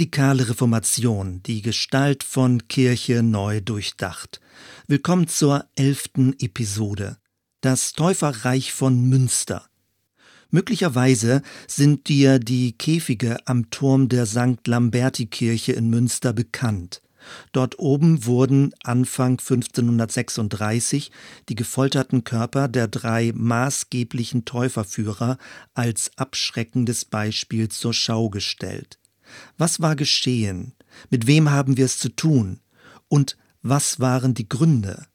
Radikale Reformation, die Gestalt von Kirche neu durchdacht. Willkommen zur elften Episode. Das Täuferreich von Münster. Möglicherweise sind dir die Käfige am Turm der St. Lamberti-Kirche in Münster bekannt. Dort oben wurden Anfang 1536 die gefolterten Körper der drei maßgeblichen Täuferführer als abschreckendes Beispiel zur Schau gestellt. Was war geschehen? Mit wem haben wir es zu tun? Und was waren die Gründe?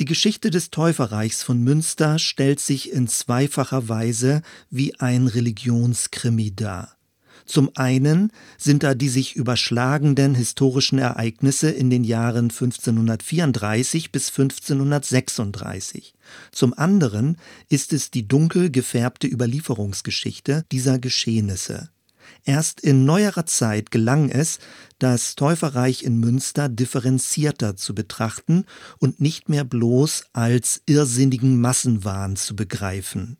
Die Geschichte des Täuferreichs von Münster stellt sich in zweifacher Weise wie ein Religionskrimi dar. Zum einen sind da die sich überschlagenden historischen Ereignisse in den Jahren 1534 bis 1536. Zum anderen ist es die dunkel gefärbte Überlieferungsgeschichte dieser Geschehnisse. Erst in neuerer Zeit gelang es, das Täuferreich in Münster differenzierter zu betrachten und nicht mehr bloß als irrsinnigen Massenwahn zu begreifen.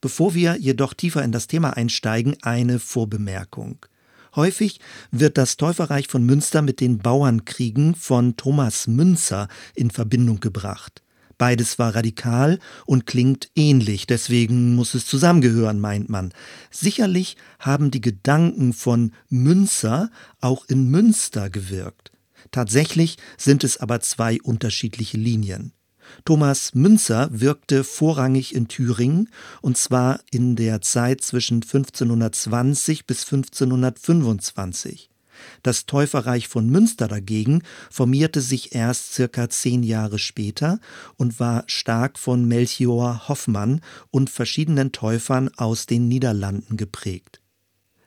Bevor wir jedoch tiefer in das Thema einsteigen, eine Vorbemerkung. Häufig wird das Täuferreich von Münster mit den Bauernkriegen von Thomas Münzer in Verbindung gebracht. Beides war radikal und klingt ähnlich, deswegen muss es zusammengehören, meint man. Sicherlich haben die Gedanken von Münzer auch in Münster gewirkt. Tatsächlich sind es aber zwei unterschiedliche Linien. Thomas Münzer wirkte vorrangig in Thüringen und zwar in der Zeit zwischen 1520 bis 1525. Das Täuferreich von Münster dagegen formierte sich erst circa zehn Jahre später und war stark von Melchior Hoffmann und verschiedenen Täufern aus den Niederlanden geprägt.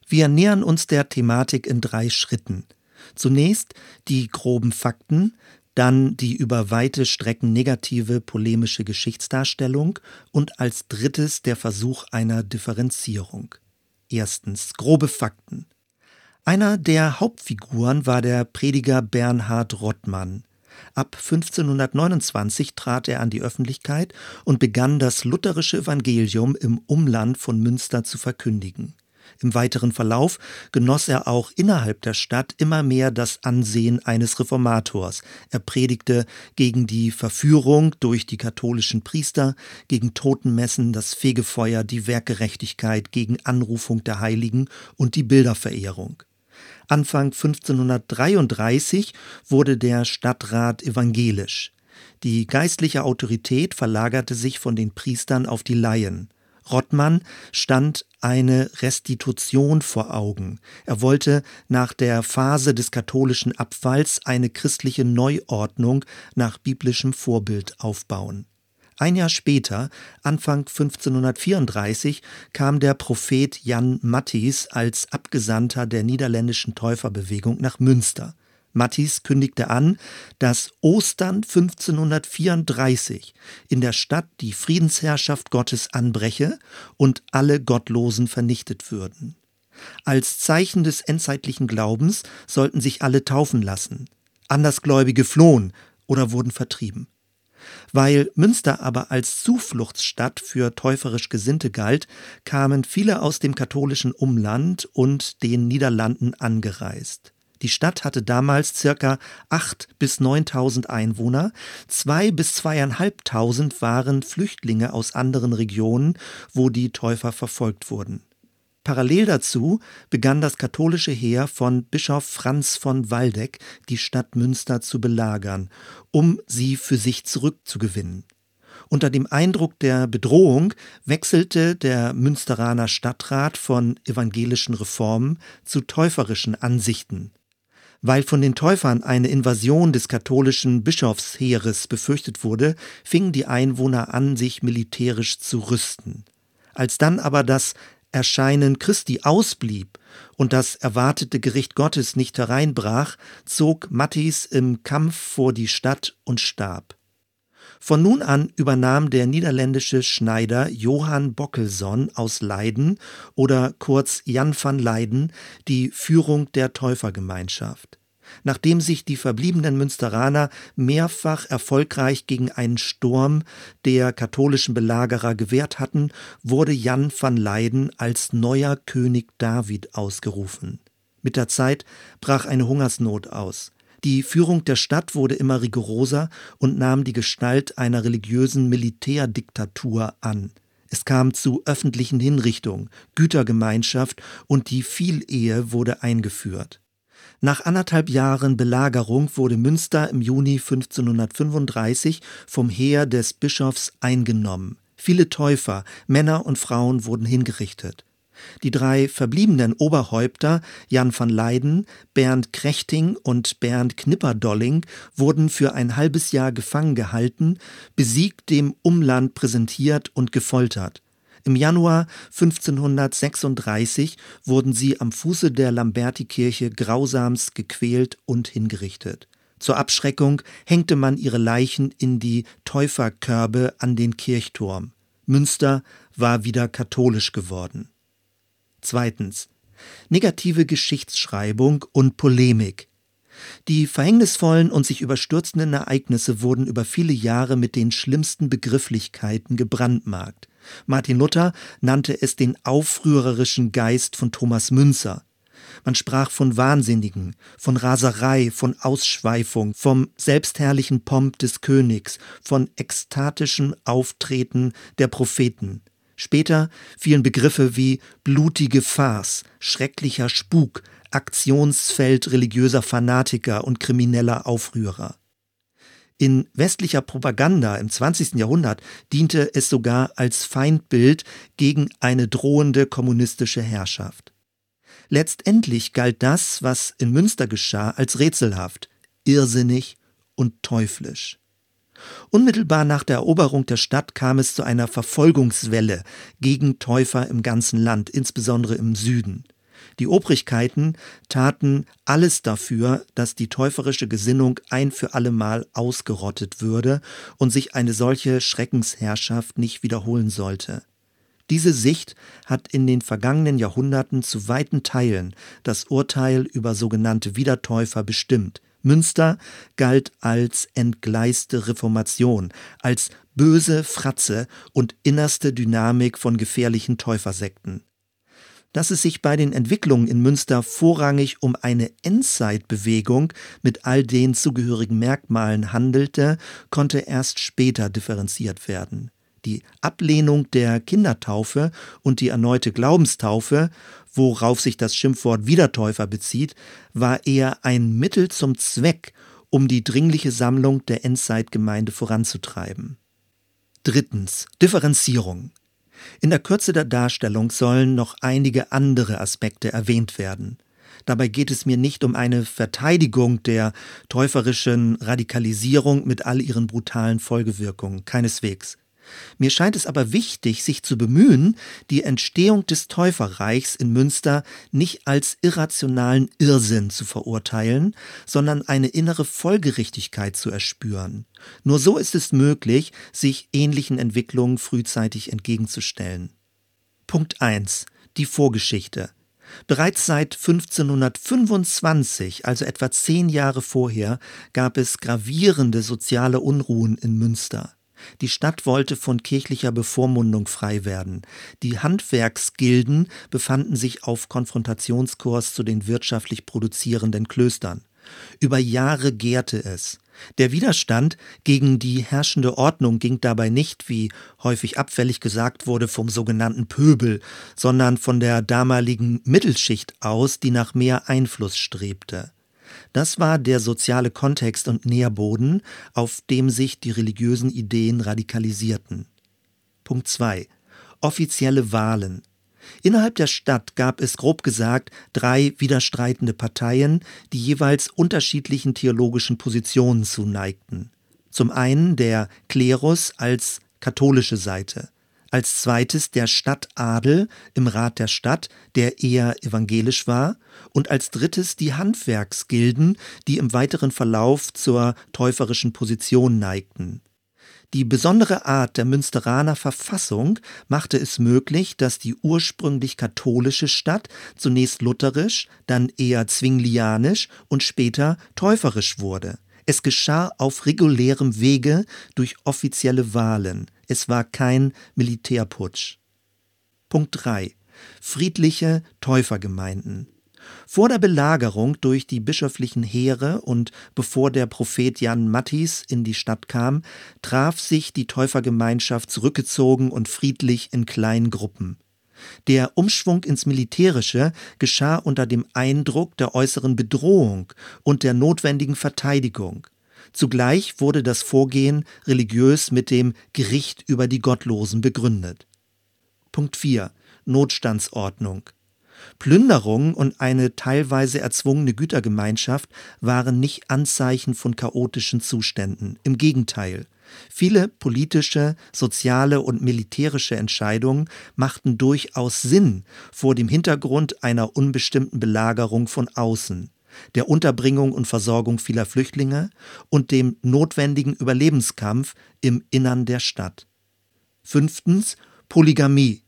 Wir nähern uns der Thematik in drei Schritten. Zunächst die groben Fakten, dann die über weite Strecken negative polemische Geschichtsdarstellung und als drittes der Versuch einer Differenzierung. Erstens grobe Fakten. Einer der Hauptfiguren war der Prediger Bernhard Rottmann. Ab 1529 trat er an die Öffentlichkeit und begann das lutherische Evangelium im Umland von Münster zu verkündigen. Im weiteren Verlauf genoss er auch innerhalb der Stadt immer mehr das Ansehen eines Reformators. Er predigte gegen die Verführung durch die katholischen Priester, gegen Totenmessen, das Fegefeuer, die Werkgerechtigkeit, gegen Anrufung der Heiligen und die Bilderverehrung. Anfang 1533 wurde der Stadtrat evangelisch. Die geistliche Autorität verlagerte sich von den Priestern auf die Laien. Rottmann stand eine Restitution vor Augen. Er wollte nach der Phase des katholischen Abfalls eine christliche Neuordnung nach biblischem Vorbild aufbauen. Ein Jahr später, Anfang 1534, kam der Prophet Jan Matthys als Abgesandter der niederländischen Täuferbewegung nach Münster. Matthys kündigte an, dass Ostern 1534 in der Stadt die Friedensherrschaft Gottes anbreche und alle Gottlosen vernichtet würden. Als Zeichen des endzeitlichen Glaubens sollten sich alle taufen lassen. Andersgläubige flohen oder wurden vertrieben. Weil Münster aber als Zufluchtsstadt für täuferisch Gesinnte galt, kamen viele aus dem katholischen Umland und den Niederlanden angereist. Die Stadt hatte damals circa 8 bis 9.000 Einwohner, zwei bis zweieinhalbtausend waren Flüchtlinge aus anderen Regionen, wo die Täufer verfolgt wurden. Parallel dazu begann das katholische Heer von Bischof Franz von Waldeck die Stadt Münster zu belagern, um sie für sich zurückzugewinnen. Unter dem Eindruck der Bedrohung wechselte der Münsteraner Stadtrat von evangelischen Reformen zu täuferischen Ansichten. Weil von den Täufern eine Invasion des katholischen Bischofsheeres befürchtet wurde, fingen die Einwohner an, sich militärisch zu rüsten. Als dann aber das Erscheinen Christi ausblieb und das erwartete Gericht Gottes nicht hereinbrach, zog Mattis im Kampf vor die Stadt und starb. Von nun an übernahm der niederländische Schneider Johann Bockelson aus Leiden oder kurz Jan van Leiden die Führung der Täufergemeinschaft nachdem sich die verbliebenen Münsteraner mehrfach erfolgreich gegen einen Sturm der katholischen Belagerer gewehrt hatten, wurde Jan van Leyden als neuer König David ausgerufen. Mit der Zeit brach eine Hungersnot aus. Die Führung der Stadt wurde immer rigoroser und nahm die Gestalt einer religiösen Militärdiktatur an. Es kam zu öffentlichen Hinrichtungen, Gütergemeinschaft und die Vielehe wurde eingeführt. Nach anderthalb Jahren Belagerung wurde Münster im Juni 1535 vom Heer des Bischofs eingenommen. Viele Täufer, Männer und Frauen wurden hingerichtet. Die drei verbliebenen Oberhäupter Jan van Leyden, Bernd Krechting und Bernd Knipperdolling wurden für ein halbes Jahr gefangen gehalten, besiegt dem Umland präsentiert und gefoltert. Im Januar 1536 wurden sie am Fuße der Lambertikirche grausamst gequält und hingerichtet. Zur Abschreckung hängte man ihre Leichen in die Täuferkörbe an den Kirchturm. Münster war wieder katholisch geworden. Zweitens. Negative Geschichtsschreibung und Polemik. Die verhängnisvollen und sich überstürzenden Ereignisse wurden über viele Jahre mit den schlimmsten Begrifflichkeiten gebrandmarkt. Martin Luther nannte es den aufrührerischen Geist von Thomas Münzer. Man sprach von Wahnsinnigen, von Raserei, von Ausschweifung, vom selbstherrlichen Pomp des Königs, von ekstatischem Auftreten der Propheten. Später fielen Begriffe wie blutige Farce, schrecklicher Spuk, Aktionsfeld religiöser Fanatiker und krimineller Aufrührer. In westlicher Propaganda im 20. Jahrhundert diente es sogar als Feindbild gegen eine drohende kommunistische Herrschaft. Letztendlich galt das, was in Münster geschah, als rätselhaft, irrsinnig und teuflisch. Unmittelbar nach der Eroberung der Stadt kam es zu einer Verfolgungswelle gegen Täufer im ganzen Land, insbesondere im Süden. Die Obrigkeiten taten alles dafür, dass die täuferische Gesinnung ein für allemal ausgerottet würde und sich eine solche Schreckensherrschaft nicht wiederholen sollte. Diese Sicht hat in den vergangenen Jahrhunderten zu weiten Teilen das Urteil über sogenannte Wiedertäufer bestimmt, Münster galt als entgleiste Reformation, als böse Fratze und innerste Dynamik von gefährlichen Täufersekten. Dass es sich bei den Entwicklungen in Münster vorrangig um eine Endzeitbewegung mit all den zugehörigen Merkmalen handelte, konnte erst später differenziert werden. Die Ablehnung der Kindertaufe und die erneute Glaubenstaufe worauf sich das Schimpfwort Wiedertäufer bezieht, war eher ein Mittel zum Zweck, um die dringliche Sammlung der Endzeitgemeinde voranzutreiben. Drittens. Differenzierung. In der Kürze der Darstellung sollen noch einige andere Aspekte erwähnt werden. Dabei geht es mir nicht um eine Verteidigung der täuferischen Radikalisierung mit all ihren brutalen Folgewirkungen, keineswegs. Mir scheint es aber wichtig, sich zu bemühen, die Entstehung des Täuferreichs in Münster nicht als irrationalen Irrsinn zu verurteilen, sondern eine innere Folgerichtigkeit zu erspüren. Nur so ist es möglich, sich ähnlichen Entwicklungen frühzeitig entgegenzustellen. Punkt 1. Die Vorgeschichte. Bereits seit 1525, also etwa zehn Jahre vorher, gab es gravierende soziale Unruhen in Münster. Die Stadt wollte von kirchlicher Bevormundung frei werden. Die Handwerksgilden befanden sich auf Konfrontationskurs zu den wirtschaftlich produzierenden Klöstern. Über Jahre gärte es. Der Widerstand gegen die herrschende Ordnung ging dabei nicht, wie häufig abfällig gesagt wurde, vom sogenannten Pöbel, sondern von der damaligen Mittelschicht aus, die nach mehr Einfluss strebte. Das war der soziale Kontext und Nährboden, auf dem sich die religiösen Ideen radikalisierten. Punkt 2. Offizielle Wahlen. Innerhalb der Stadt gab es grob gesagt drei widerstreitende Parteien, die jeweils unterschiedlichen theologischen Positionen zuneigten. Zum einen der Klerus als katholische Seite, als zweites der Stadtadel im Rat der Stadt, der eher evangelisch war, und als drittes die Handwerksgilden, die im weiteren Verlauf zur täuferischen Position neigten. Die besondere Art der Münsteraner Verfassung machte es möglich, dass die ursprünglich katholische Stadt zunächst lutherisch, dann eher zwinglianisch und später täuferisch wurde. Es geschah auf regulärem Wege durch offizielle Wahlen. Es war kein Militärputsch. Punkt 3. Friedliche Täufergemeinden. Vor der Belagerung durch die bischöflichen Heere und bevor der Prophet Jan Mattis in die Stadt kam, traf sich die Täufergemeinschaft zurückgezogen und friedlich in kleinen Gruppen. Der Umschwung ins Militärische geschah unter dem Eindruck der äußeren Bedrohung und der notwendigen Verteidigung. Zugleich wurde das Vorgehen religiös mit dem Gericht über die Gottlosen begründet. Punkt 4. Notstandsordnung. Plünderung und eine teilweise erzwungene Gütergemeinschaft waren nicht Anzeichen von chaotischen Zuständen. Im Gegenteil. Viele politische, soziale und militärische Entscheidungen machten durchaus Sinn vor dem Hintergrund einer unbestimmten Belagerung von außen, der Unterbringung und Versorgung vieler Flüchtlinge und dem notwendigen Überlebenskampf im Innern der Stadt. Fünftens Polygamie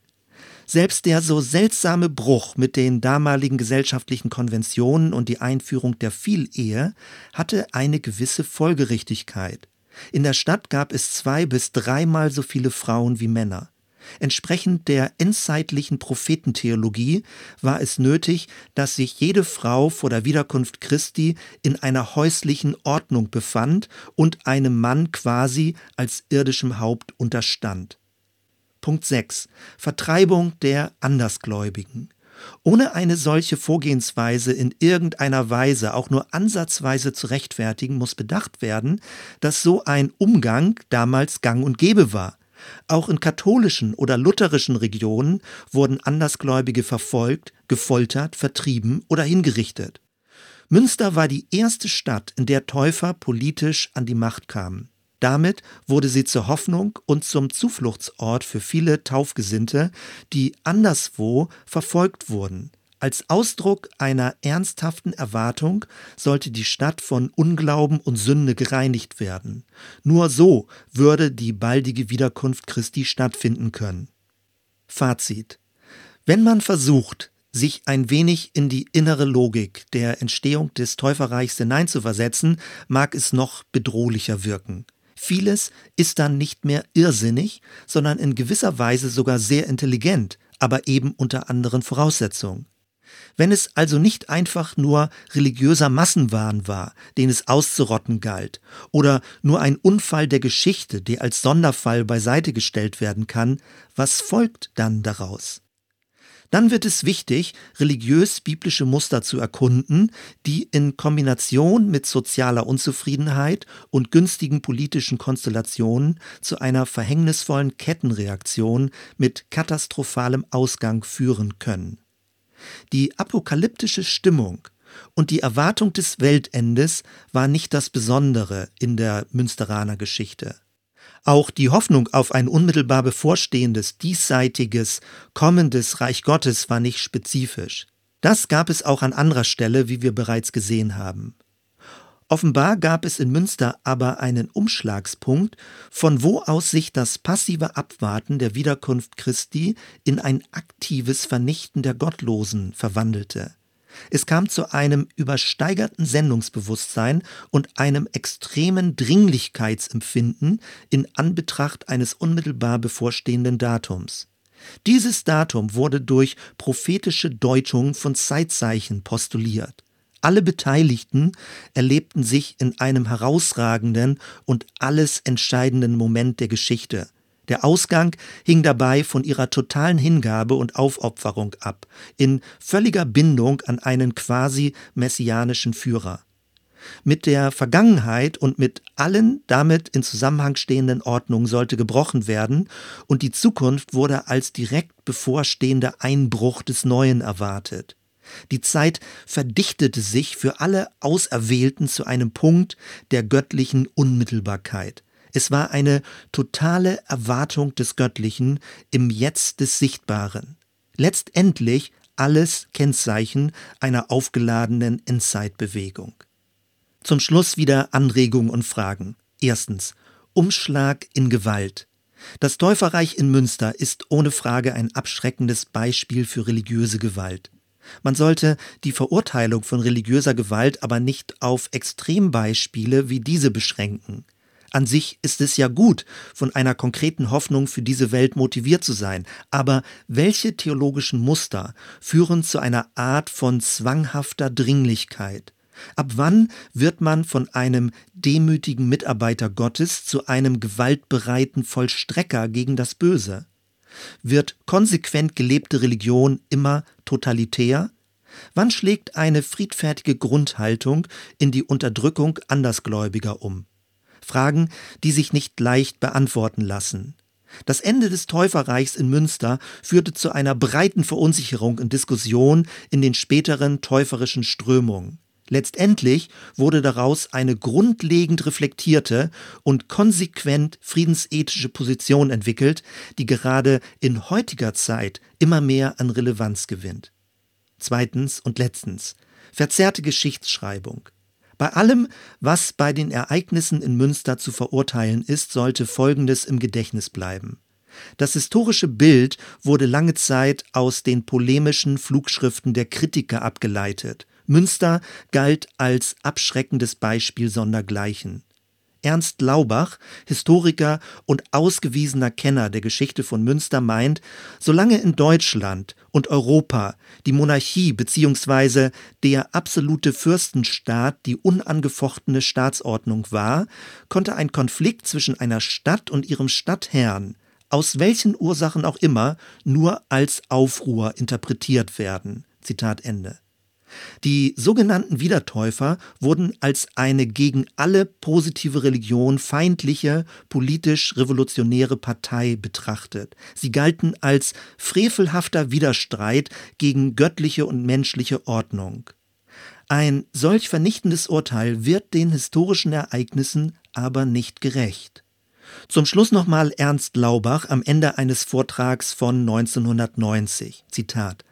selbst der so seltsame Bruch mit den damaligen gesellschaftlichen Konventionen und die Einführung der Vielehe hatte eine gewisse Folgerichtigkeit. In der Stadt gab es zwei bis dreimal so viele Frauen wie Männer. Entsprechend der endzeitlichen Prophetentheologie war es nötig, dass sich jede Frau vor der Wiederkunft Christi in einer häuslichen Ordnung befand und einem Mann quasi als irdischem Haupt unterstand. Punkt 6. Vertreibung der Andersgläubigen. Ohne eine solche Vorgehensweise in irgendeiner Weise auch nur ansatzweise zu rechtfertigen, muss bedacht werden, dass so ein Umgang damals gang und gäbe war. Auch in katholischen oder lutherischen Regionen wurden Andersgläubige verfolgt, gefoltert, vertrieben oder hingerichtet. Münster war die erste Stadt, in der Täufer politisch an die Macht kamen. Damit wurde sie zur Hoffnung und zum Zufluchtsort für viele Taufgesinnte, die anderswo verfolgt wurden. Als Ausdruck einer ernsthaften Erwartung sollte die Stadt von Unglauben und Sünde gereinigt werden. Nur so würde die baldige Wiederkunft Christi stattfinden können. Fazit. Wenn man versucht, sich ein wenig in die innere Logik der Entstehung des Täuferreichs hineinzuversetzen, mag es noch bedrohlicher wirken. Vieles ist dann nicht mehr irrsinnig, sondern in gewisser Weise sogar sehr intelligent, aber eben unter anderen Voraussetzungen. Wenn es also nicht einfach nur religiöser Massenwahn war, den es auszurotten galt, oder nur ein Unfall der Geschichte, der als Sonderfall beiseite gestellt werden kann, was folgt dann daraus? Dann wird es wichtig, religiös-biblische Muster zu erkunden, die in Kombination mit sozialer Unzufriedenheit und günstigen politischen Konstellationen zu einer verhängnisvollen Kettenreaktion mit katastrophalem Ausgang führen können. Die apokalyptische Stimmung und die Erwartung des Weltendes war nicht das Besondere in der Münsteraner Geschichte. Auch die Hoffnung auf ein unmittelbar bevorstehendes, diesseitiges, kommendes Reich Gottes war nicht spezifisch. Das gab es auch an anderer Stelle, wie wir bereits gesehen haben. Offenbar gab es in Münster aber einen Umschlagspunkt, von wo aus sich das passive Abwarten der Wiederkunft Christi in ein aktives Vernichten der Gottlosen verwandelte. Es kam zu einem übersteigerten Sendungsbewusstsein und einem extremen Dringlichkeitsempfinden in Anbetracht eines unmittelbar bevorstehenden Datums. Dieses Datum wurde durch prophetische Deutung von Zeitzeichen postuliert. Alle Beteiligten erlebten sich in einem herausragenden und alles entscheidenden Moment der Geschichte – der Ausgang hing dabei von ihrer totalen Hingabe und Aufopferung ab, in völliger Bindung an einen quasi messianischen Führer. Mit der Vergangenheit und mit allen damit in Zusammenhang stehenden Ordnungen sollte gebrochen werden, und die Zukunft wurde als direkt bevorstehender Einbruch des Neuen erwartet. Die Zeit verdichtete sich für alle Auserwählten zu einem Punkt der göttlichen Unmittelbarkeit. Es war eine totale Erwartung des Göttlichen im Jetzt des Sichtbaren. Letztendlich alles Kennzeichen einer aufgeladenen Endzeitbewegung. Zum Schluss wieder Anregungen und Fragen. Erstens. Umschlag in Gewalt. Das Täuferreich in Münster ist ohne Frage ein abschreckendes Beispiel für religiöse Gewalt. Man sollte die Verurteilung von religiöser Gewalt aber nicht auf Extrembeispiele wie diese beschränken. An sich ist es ja gut, von einer konkreten Hoffnung für diese Welt motiviert zu sein, aber welche theologischen Muster führen zu einer Art von zwanghafter Dringlichkeit? Ab wann wird man von einem demütigen Mitarbeiter Gottes zu einem gewaltbereiten Vollstrecker gegen das Böse? Wird konsequent gelebte Religion immer totalitär? Wann schlägt eine friedfertige Grundhaltung in die Unterdrückung Andersgläubiger um? Fragen, die sich nicht leicht beantworten lassen. Das Ende des Täuferreichs in Münster führte zu einer breiten Verunsicherung und Diskussion in den späteren täuferischen Strömungen. Letztendlich wurde daraus eine grundlegend reflektierte und konsequent friedensethische Position entwickelt, die gerade in heutiger Zeit immer mehr an Relevanz gewinnt. Zweitens und letztens verzerrte Geschichtsschreibung. Bei allem, was bei den Ereignissen in Münster zu verurteilen ist, sollte Folgendes im Gedächtnis bleiben. Das historische Bild wurde lange Zeit aus den polemischen Flugschriften der Kritiker abgeleitet. Münster galt als abschreckendes Beispiel sondergleichen. Ernst Laubach, Historiker und ausgewiesener Kenner der Geschichte von Münster, meint, solange in Deutschland und Europa die Monarchie bzw. der absolute Fürstenstaat die unangefochtene Staatsordnung war, konnte ein Konflikt zwischen einer Stadt und ihrem Stadtherrn aus welchen Ursachen auch immer nur als Aufruhr interpretiert werden. Zitat Ende. Die sogenannten Wiedertäufer wurden als eine gegen alle positive Religion feindliche, politisch-revolutionäre Partei betrachtet. Sie galten als frevelhafter Widerstreit gegen göttliche und menschliche Ordnung. Ein solch vernichtendes Urteil wird den historischen Ereignissen aber nicht gerecht. Zum Schluss nochmal Ernst Laubach am Ende eines Vortrags von 1990. Zitat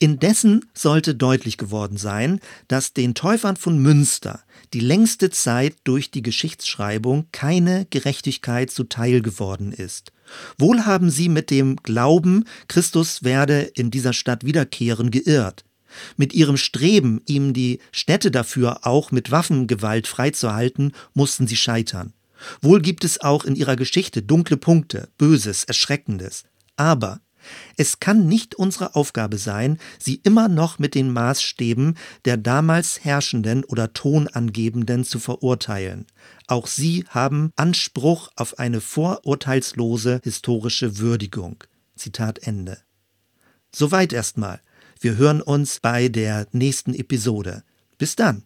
Indessen sollte deutlich geworden sein, dass den Täufern von Münster die längste Zeit durch die Geschichtsschreibung keine Gerechtigkeit zuteil geworden ist. Wohl haben sie mit dem Glauben, Christus werde in dieser Stadt wiederkehren, geirrt. Mit ihrem Streben, ihm die Städte dafür auch mit Waffengewalt freizuhalten, mussten sie scheitern. Wohl gibt es auch in ihrer Geschichte dunkle Punkte, Böses, Erschreckendes. Aber es kann nicht unsere Aufgabe sein, sie immer noch mit den Maßstäben der damals Herrschenden oder Tonangebenden zu verurteilen. Auch sie haben Anspruch auf eine vorurteilslose historische Würdigung. Zitat Ende. Soweit erstmal. Wir hören uns bei der nächsten Episode. Bis dann.